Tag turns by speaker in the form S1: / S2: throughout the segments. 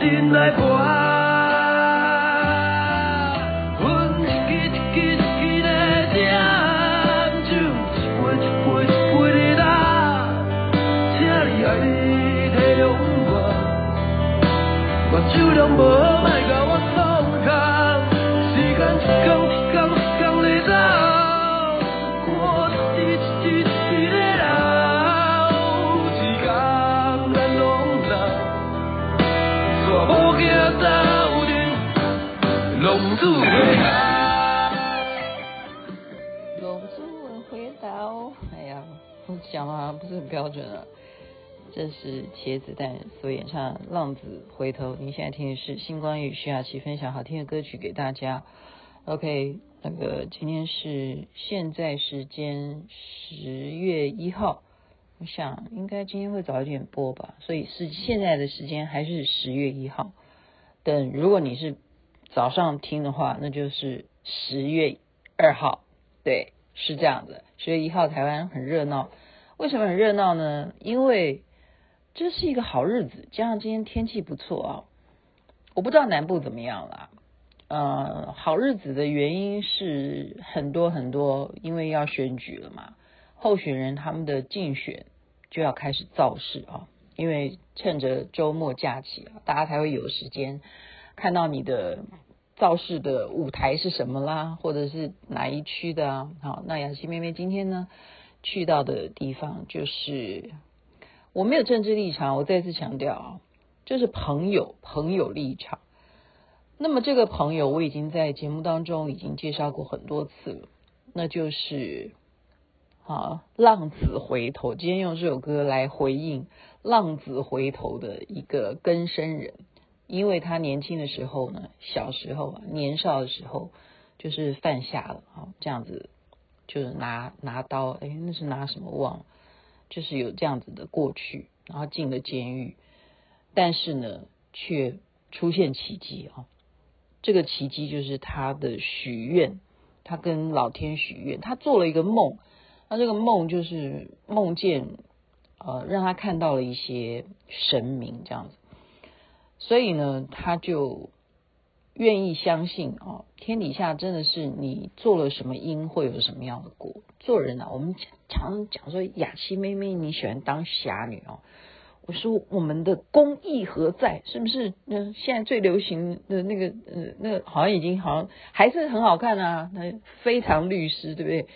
S1: 语。讲这是茄子蛋所演唱《浪子回头》。您现在听的是星光与徐雅琪分享好听的歌曲给大家。OK，那个今天是现在时间十月一号，我想应该今天会早一点播吧，所以是现在的时间还是十月一号。等如果你是早上听的话，那就是十月二号。对，是这样的。十月一号台湾很热闹。为什么很热闹呢？因为这是一个好日子，加上今天天气不错啊。我不知道南部怎么样啦。呃，好日子的原因是很多很多，因为要选举了嘛，候选人他们的竞选就要开始造势啊。因为趁着周末假期啊，大家才会有时间看到你的造势的舞台是什么啦，或者是哪一区的啊。好，那雅琪妹妹今天呢？去到的地方就是我没有政治立场，我再次强调啊，就是朋友朋友立场。那么这个朋友我已经在节目当中已经介绍过很多次了，那就是啊浪子回头。今天用这首歌来回应浪子回头的一个更生人，因为他年轻的时候呢，小时候啊年少的时候就是犯下了啊这样子。就是拿拿刀，哎，那是拿什么忘了？就是有这样子的过去，然后进了监狱，但是呢，却出现奇迹啊！这个奇迹就是他的许愿，他跟老天许愿，他做了一个梦，那这个梦就是梦见呃，让他看到了一些神明这样子，所以呢，他就。愿意相信哦，天底下真的是你做了什么因，会有什么样的果。做人啊，我们常常讲说，雅琪妹妹你喜欢当侠女哦。我说我们的公义何在？是不是？嗯，现在最流行的那个，呃，那个好像已经好像还是很好看啊。那非常律师，对不对？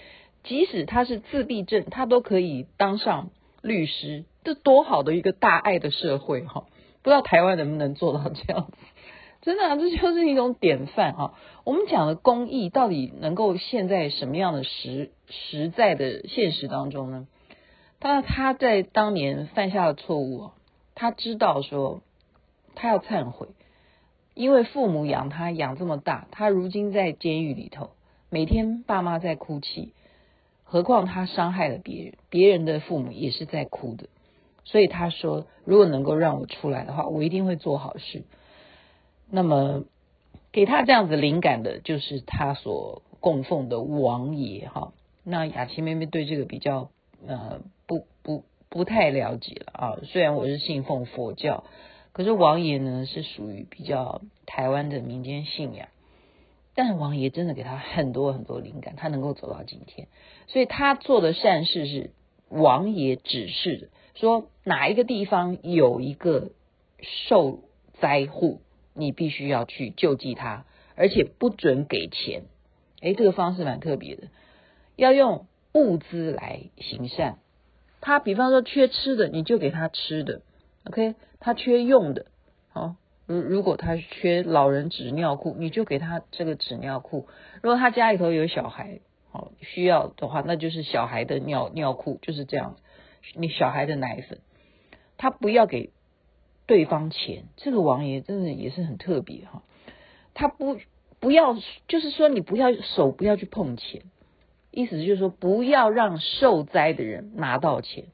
S1: 即使他是自闭症，他都可以当上律师，这多好的一个大爱的社会哈！不知道台湾能不能做到这样子。真的，这就是一种典范啊！我们讲的公益到底能够现在什么样的实实在的现实当中呢？他他在当年犯下的错误，他知道说他要忏悔，因为父母养他养这么大，他如今在监狱里头，每天爸妈在哭泣，何况他伤害了别人，别人的父母也是在哭的，所以他说，如果能够让我出来的话，我一定会做好事。那么，给他这样子灵感的，就是他所供奉的王爷哈。那雅琪妹妹对这个比较呃不不不太了解了啊。虽然我是信奉佛教，可是王爷呢是属于比较台湾的民间信仰。但是王爷真的给他很多很多灵感，他能够走到今天。所以他做的善事是王爷指示的，说哪一个地方有一个受灾户。你必须要去救济他，而且不准给钱。诶，这个方式蛮特别的，要用物资来行善。他比方说缺吃的，你就给他吃的。OK，他缺用的，好，如如果他缺老人纸尿裤，你就给他这个纸尿裤。如果他家里头有小孩，好需要的话，那就是小孩的尿尿裤，就是这样。你小孩的奶粉，他不要给对方钱。这个王爷真的也是很特别哈，他不不要，就是说你不要手不要去碰钱，意思就是说不要让受灾的人拿到钱。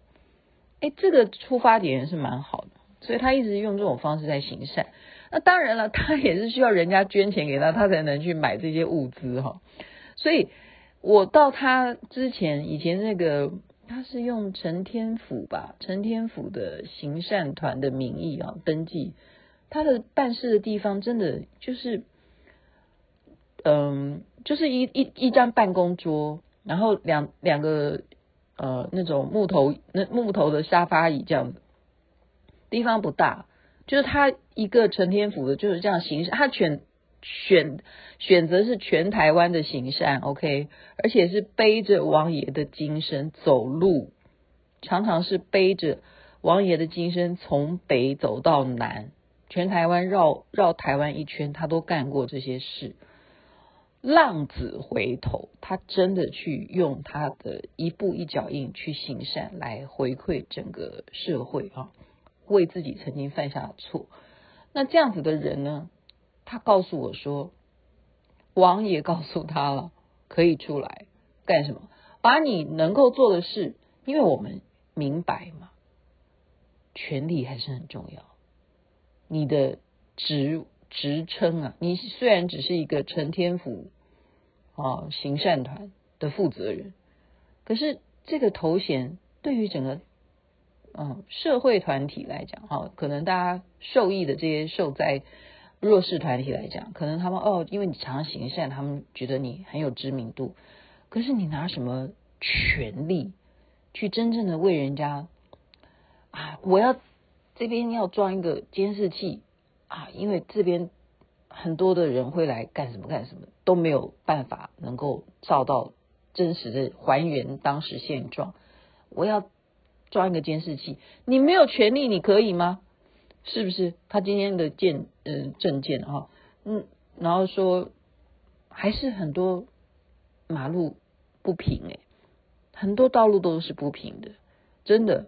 S1: 哎，这个出发点是蛮好的，所以他一直用这种方式在行善。那当然了，他也是需要人家捐钱给他，他才能去买这些物资哈。所以我到他之前，以前那个。他是用陈天府吧，陈天府的行善团的名义啊登记，他的办事的地方真的就是，嗯，就是一一一张办公桌，然后两两个呃那种木头那木头的沙发椅这样子，地方不大，就是他一个陈天府的就是这样行善，他全。选选择是全台湾的行善，OK，而且是背着王爷的金身走路，常常是背着王爷的金身从北走到南，全台湾绕绕台湾一圈，他都干过这些事。浪子回头，他真的去用他的一步一脚印去行善，来回馈整个社会啊，为自己曾经犯下的错。那这样子的人呢？他告诉我说，王爷告诉他了，可以出来干什么？把你能够做的事，因为我们明白嘛，权力还是很重要。你的职职称啊，你虽然只是一个陈天府啊行善团的负责人，可是这个头衔对于整个嗯社会团体来讲，哈，可能大家受益的这些受灾。弱势团体来讲，可能他们哦，因为你常常行善，他们觉得你很有知名度。可是你拿什么权利去真正的为人家啊？我要这边要装一个监视器啊，因为这边很多的人会来干什么干什么，都没有办法能够照到真实的还原当时现状。我要装一个监视器，你没有权利，你可以吗？是不是他今天的见嗯证件哈嗯，然后说还是很多马路不平诶，很多道路都是不平的，真的。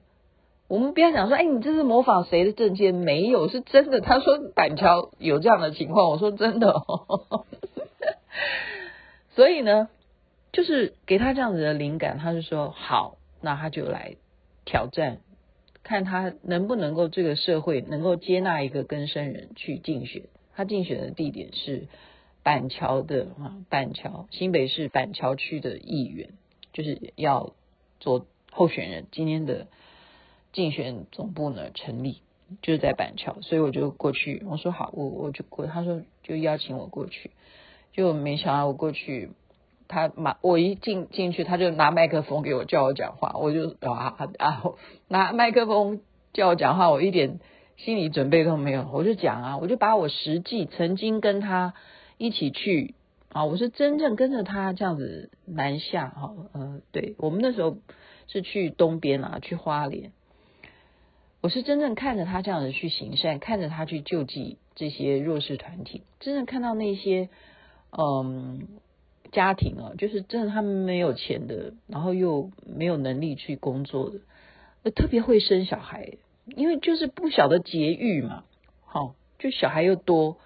S1: 我们不要讲说，哎，你这是模仿谁的证件？没有，是真的。他说板桥有这样的情况，我说真的哦。所以呢，就是给他这样子的灵感，他就说好，那他就来挑战。看他能不能够这个社会能够接纳一个更生人去竞选，他竞选的地点是板桥的啊，板桥新北市板桥区的议员，就是要做候选人。今天的竞选总部呢成立，就是在板桥，所以我就过去。我说好，我我就过。他说就邀请我过去，就没想到我过去。他马我一进进去，他就拿麦克风给我叫我讲话，我就啊啊拿麦克风叫我讲话，我一点心理准备都没有，我就讲啊，我就把我实际曾经跟他一起去啊，我是真正跟着他这样子南下哈，呃，对我们那时候是去东边啊，去花莲，我是真正看着他这样子去行善，看着他去救济这些弱势团体，真正看到那些嗯。家庭啊，就是真的，他们没有钱的，然后又没有能力去工作的，特别会生小孩，因为就是不晓得节育嘛，好，就小孩又多，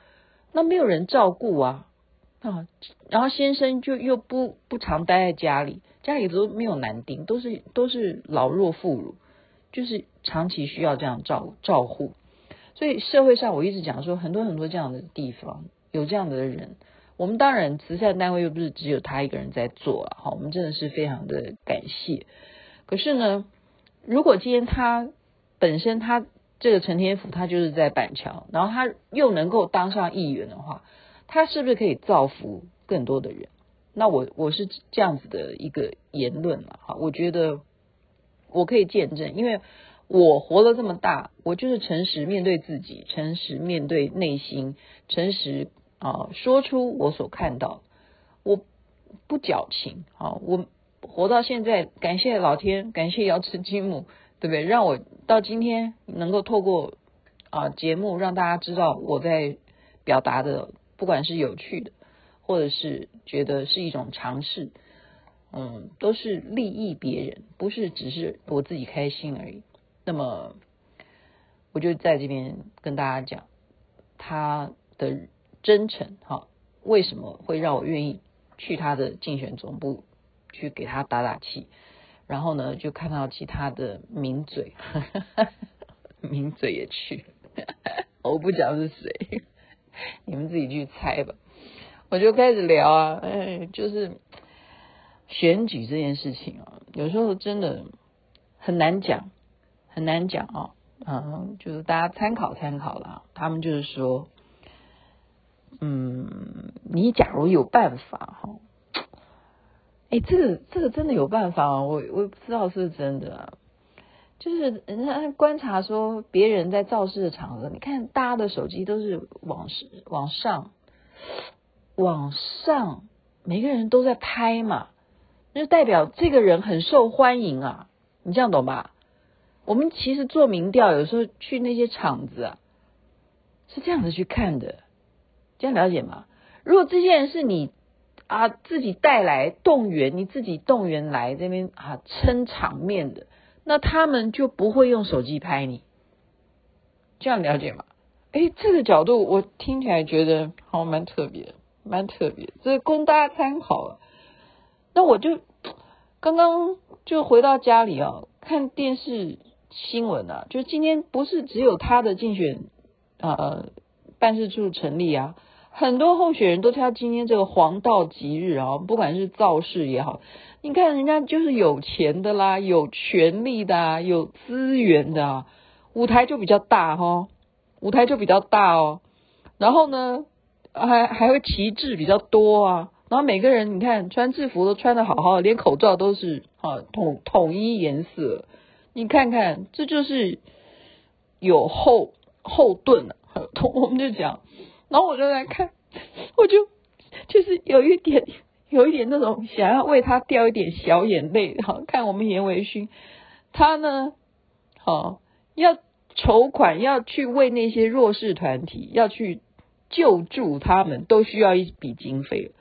S1: 那没有人照顾啊，啊，然后先生就又不不常待在家里，家里都没有男丁，都是都是老弱妇孺，就是长期需要这样照照护，所以社会上我一直讲说，很多很多这样的地方有这样的人。我们当然，慈善单位又不是只有他一个人在做啊，好，我们真的是非常的感谢。可是呢，如果今天他本身他这个陈天福他就是在板桥，然后他又能够当上议员的话，他是不是可以造福更多的人？那我我是这样子的一个言论了，哈，我觉得我可以见证，因为我活了这么大，我就是诚实面对自己，诚实面对内心，诚实。啊，说出我所看到，我不矫情啊！我活到现在，感谢老天，感谢瑶池金母，对不对？让我到今天能够透过啊节目让大家知道我在表达的，不管是有趣的，或者是觉得是一种尝试，嗯，都是利益别人，不是只是我自己开心而已。那么，我就在这边跟大家讲他的真诚，哈，为什么会让我愿意去他的竞选总部去给他打打气？然后呢，就看到其他的名嘴，名嘴也去，我不讲是谁，你们自己去猜吧。我就开始聊啊，哎，就是选举这件事情啊，有时候真的很难讲，很难讲啊，嗯，就是大家参考参考啦。他们就是说，嗯，你假如有办法哈。哎，这个这个真的有办法啊！我我不知道是不是真的啊。就是人家观察说，别人在造势的场合，你看大家的手机都是往上往上往上，每个人都在拍嘛，那就代表这个人很受欢迎啊！你这样懂吧？我们其实做民调，有时候去那些场子啊，是这样子去看的，这样了解吗？如果这些人是你。啊，自己带来动员，你自己动员来这边啊撑场面的，那他们就不会用手机拍你，这样了解吗？哎，这个角度我听起来觉得好蛮特别，蛮特别，这供大家参考了。那我就刚刚就回到家里啊，看电视新闻啊，就今天不是只有他的竞选呃办事处成立啊。很多候选人都挑今天这个黄道吉日啊，不管是造势也好，你看人家就是有钱的啦，有权力的啊，有资源的啊，舞台就比较大哈，舞台就比较大哦。然后呢，还还会旗帜比较多啊。然后每个人你看穿制服都穿的好好的，连口罩都是啊统统一颜色。你看看，这就是有后后盾啊。我们就讲。然后我就在看，我就就是有一点，有一点那种想要为他掉一点小眼泪。好，看我们严维勋，他呢，好要筹款，要去为那些弱势团体，要去救助他们，都需要一笔经费。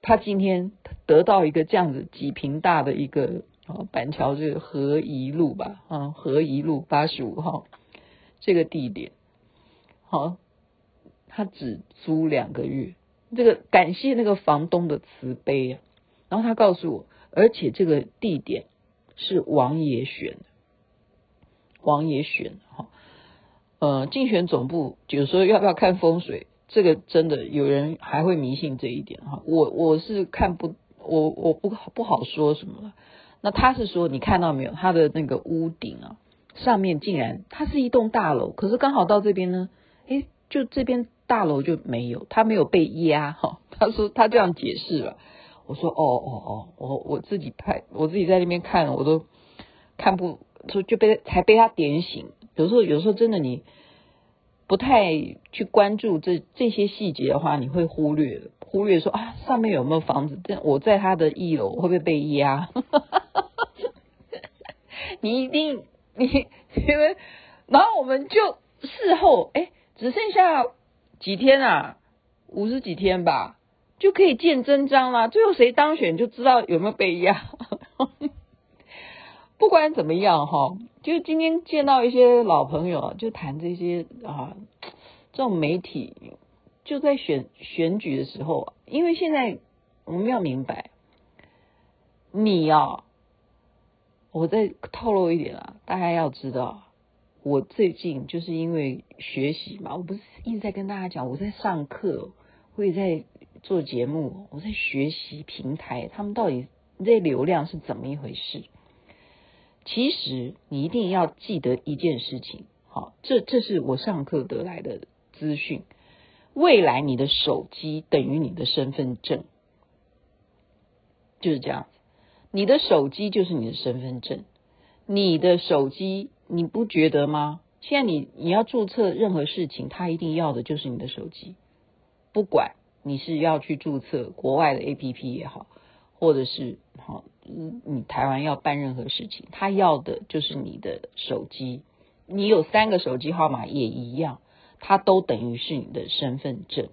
S1: 他今天得到一个这样子几坪大的一个啊板桥这个和宜路吧，啊合宜路八十五号这个地点，好。他只租两个月，这个感谢那个房东的慈悲啊。然后他告诉我，而且这个地点是王爷选的，王爷选哈。呃，竞选总部有时候要不要看风水，这个真的有人还会迷信这一点哈。我我是看不，我我不不好说什么了。那他是说，你看到没有，他的那个屋顶啊，上面竟然它是一栋大楼，可是刚好到这边呢，诶，就这边。大楼就没有，他没有被压 哈。他说他这样解释了。我说哦哦哦，我我自己拍，我自己在那边看，我都看不就就被才被他点醒。有时候有时候真的你不太去关注这这些细节的话，你会忽略忽略说啊上面有没有房子？这我在他的一楼会不会被压？你一定你因为然后我们就事后哎只剩下。几天啊，五十几天吧，就可以见真章了。最后谁当选就知道有没有被压。不管怎么样哈，就今天见到一些老朋友，就谈这些啊，这种媒体就在选选举的时候，因为现在我们要明白，你啊，我再透露一点啊，大家要知道。我最近就是因为学习嘛，我不是一直在跟大家讲，我在上课，我也在做节目，我在学习平台，他们到底这流量是怎么一回事？其实你一定要记得一件事情，好，这这是我上课得来的资讯。未来你的手机等于你的身份证，就是这样子，你的手机就是你的身份证，你的手机。你不觉得吗？现在你你要注册任何事情，他一定要的就是你的手机。不管你是要去注册国外的 APP 也好，或者是好，你台湾要办任何事情，他要的就是你的手机。你有三个手机号码也一样，它都等于是你的身份证。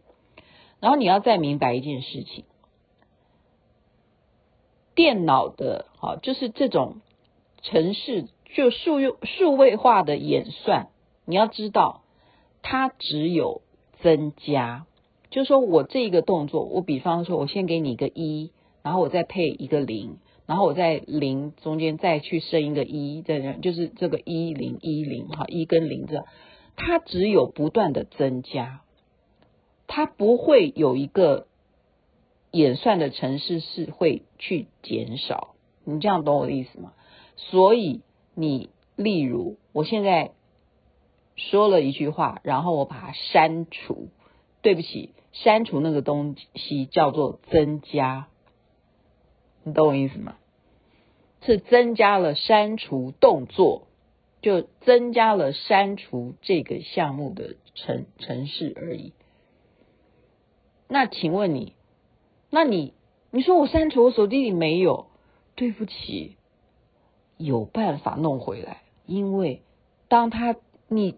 S1: 然后你要再明白一件事情，电脑的哈，就是这种城市。就数用数位化的演算，你要知道，它只有增加，就是说我这一个动作，我比方说，我先给你一个一，然后我再配一个零，然后我在零中间再去升一个一，这样就是这个一零一零哈，一跟零这，它只有不断的增加，它不会有一个演算的程式是会去减少，你这样懂我的意思吗？所以你例如我现在。说了一句话，然后我把它删除。对不起，删除那个东西叫做增加，你懂我意思吗？是增加了删除动作，就增加了删除这个项目的程程式而已。那请问你，那你你说我删除我手机里没有？对不起，有办法弄回来，因为当他你。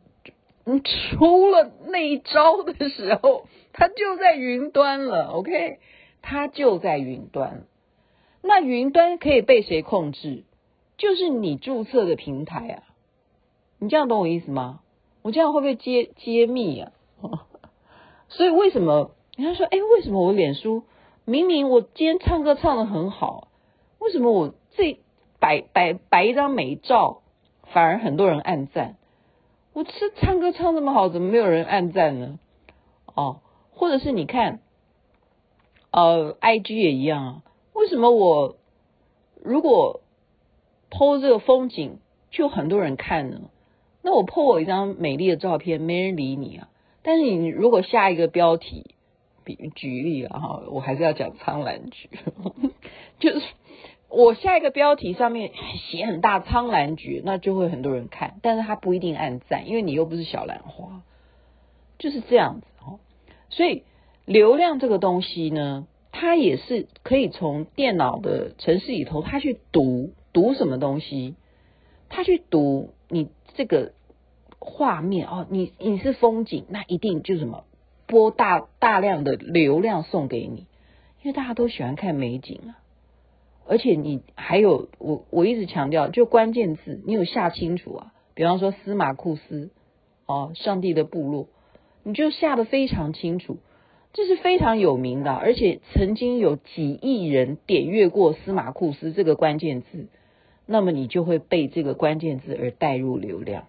S1: 你出了那一招的时候，他就在云端了，OK？他就在云端。那云端可以被谁控制？就是你注册的平台啊。你这样懂我意思吗？我这样会不会揭揭秘啊？所以为什么人家说，哎，为什么我脸书明明我今天唱歌唱得很好，为什么我这摆摆摆一张美照，反而很多人按赞？我这唱歌唱这么好，怎么没有人按赞呢？哦，或者是你看，呃，IG 也一样啊。为什么我如果 po 这个风景，就很多人看呢？那我 po 我一张美丽的照片，没人理你啊。但是你如果下一个标题，比举例啊，哈，我还是要讲苍兰诀，就是。我下一个标题上面写很大苍兰诀，那就会很多人看，但是他不一定按赞，因为你又不是小兰花，就是这样子哦。所以流量这个东西呢，它也是可以从电脑的城市里头，它去读读什么东西，它去读你这个画面哦，你你是风景，那一定就什么播大大量的流量送给你，因为大家都喜欢看美景啊。而且你还有我我一直强调，就关键字你有下清楚啊，比方说司马库斯哦，上帝的部落，你就下得非常清楚，这是非常有名的，而且曾经有几亿人点阅过司马库斯这个关键字，那么你就会被这个关键字而带入流量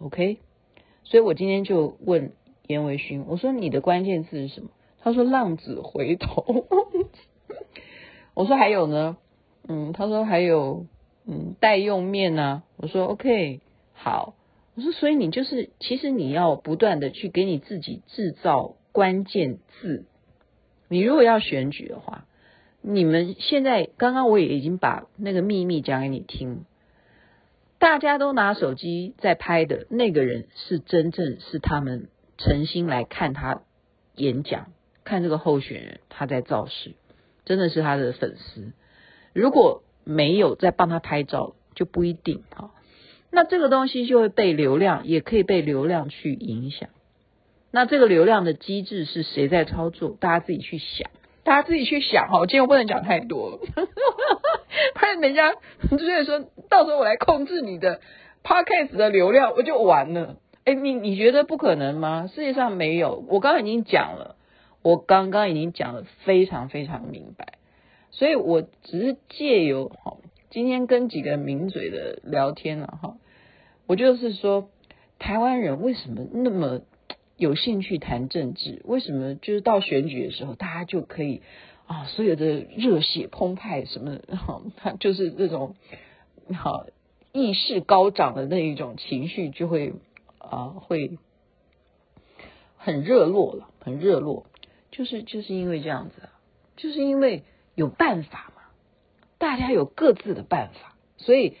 S1: ，OK？所以我今天就问严维勋，我说你的关键字是什么？他说浪子回头。我说还有呢，嗯，他说还有，嗯，代用面呢、啊。我说 OK，好。我说所以你就是，其实你要不断的去给你自己制造关键字。你如果要选举的话，你们现在刚刚我也已经把那个秘密讲给你听，大家都拿手机在拍的那个人是真正是他们诚心来看他演讲，看这个候选人他在造势。真的是他的粉丝，如果没有在帮他拍照，就不一定哈。那这个东西就会被流量，也可以被流量去影响。那这个流量的机制是谁在操作？大家自己去想，大家自己去想哈。我今天不能讲太多了，怕人家就是说到时候我来控制你的 podcast 的流量，我就完了。哎，你你觉得不可能吗？世界上没有，我刚刚已经讲了。我刚刚已经讲的非常非常明白，所以我只是借由哈今天跟几个名嘴的聊天了哈，我就是说台湾人为什么那么有兴趣谈政治？为什么就是到选举的时候，大家就可以啊所有的热血澎湃什么哈，就是这种好意识高涨的那一种情绪就会啊会很热络了，很热络。就是就是因为这样子，就是因为有办法嘛，大家有各自的办法，所以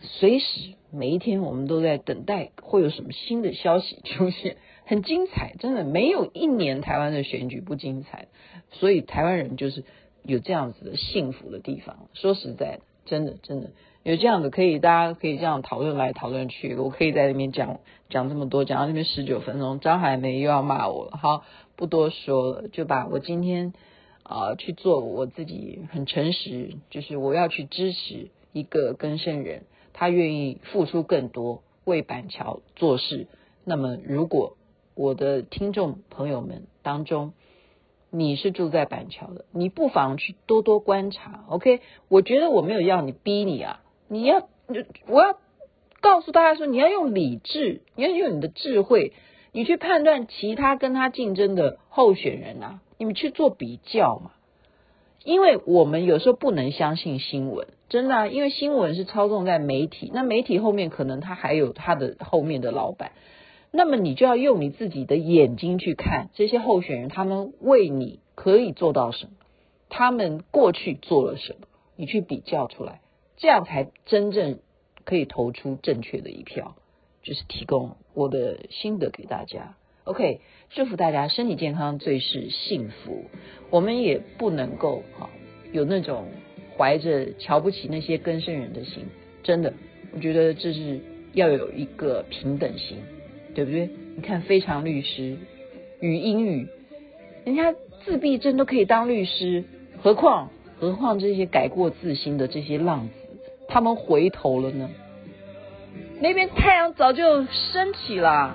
S1: 随时每一天我们都在等待会有什么新的消息出现，很精彩，真的没有一年台湾的选举不精彩，所以台湾人就是有这样子的幸福的地方。说实在的，真的真的有这样子可以，大家可以这样讨论来讨论去，我可以在那边讲讲这么多，讲到那边十九分钟，张海梅又要骂我了，好。不多说了，就把我今天啊、去做我自己很诚实，就是我要去支持一个更生人，他愿意付出更多，为板桥做事。那么，如果我的听众朋友们当中，你是住在板桥的，你不妨去多多观察。OK，我觉得我没有要你逼你啊，你要，我要告诉大家说，你要用理智，你要用你的智慧，你去判断其他跟他竞争的候选人啊，你们去做比较嘛。因为我们有时候不能相信新闻，真的，因为新闻是操纵在媒体，那媒体后面可能他还有他的后面的老板，那么你就要用你自己的眼睛去看这些候选人，他们为你可以做到什么，他们过去做了什么，你去比较出来，这样才真正可以投出正确的一票，就是提供我的心得给大家。OK，祝福大家身体健康，最是幸福。我们也不能够哈有那种怀着瞧不起那些更生人的心，真的，我觉得这是要有一个平等心，对不对？你看非常律师与英语，人家自闭症都可以当律师，何况何况这些改过自新的这些浪子，他们回头了呢？那边太阳早就升起了。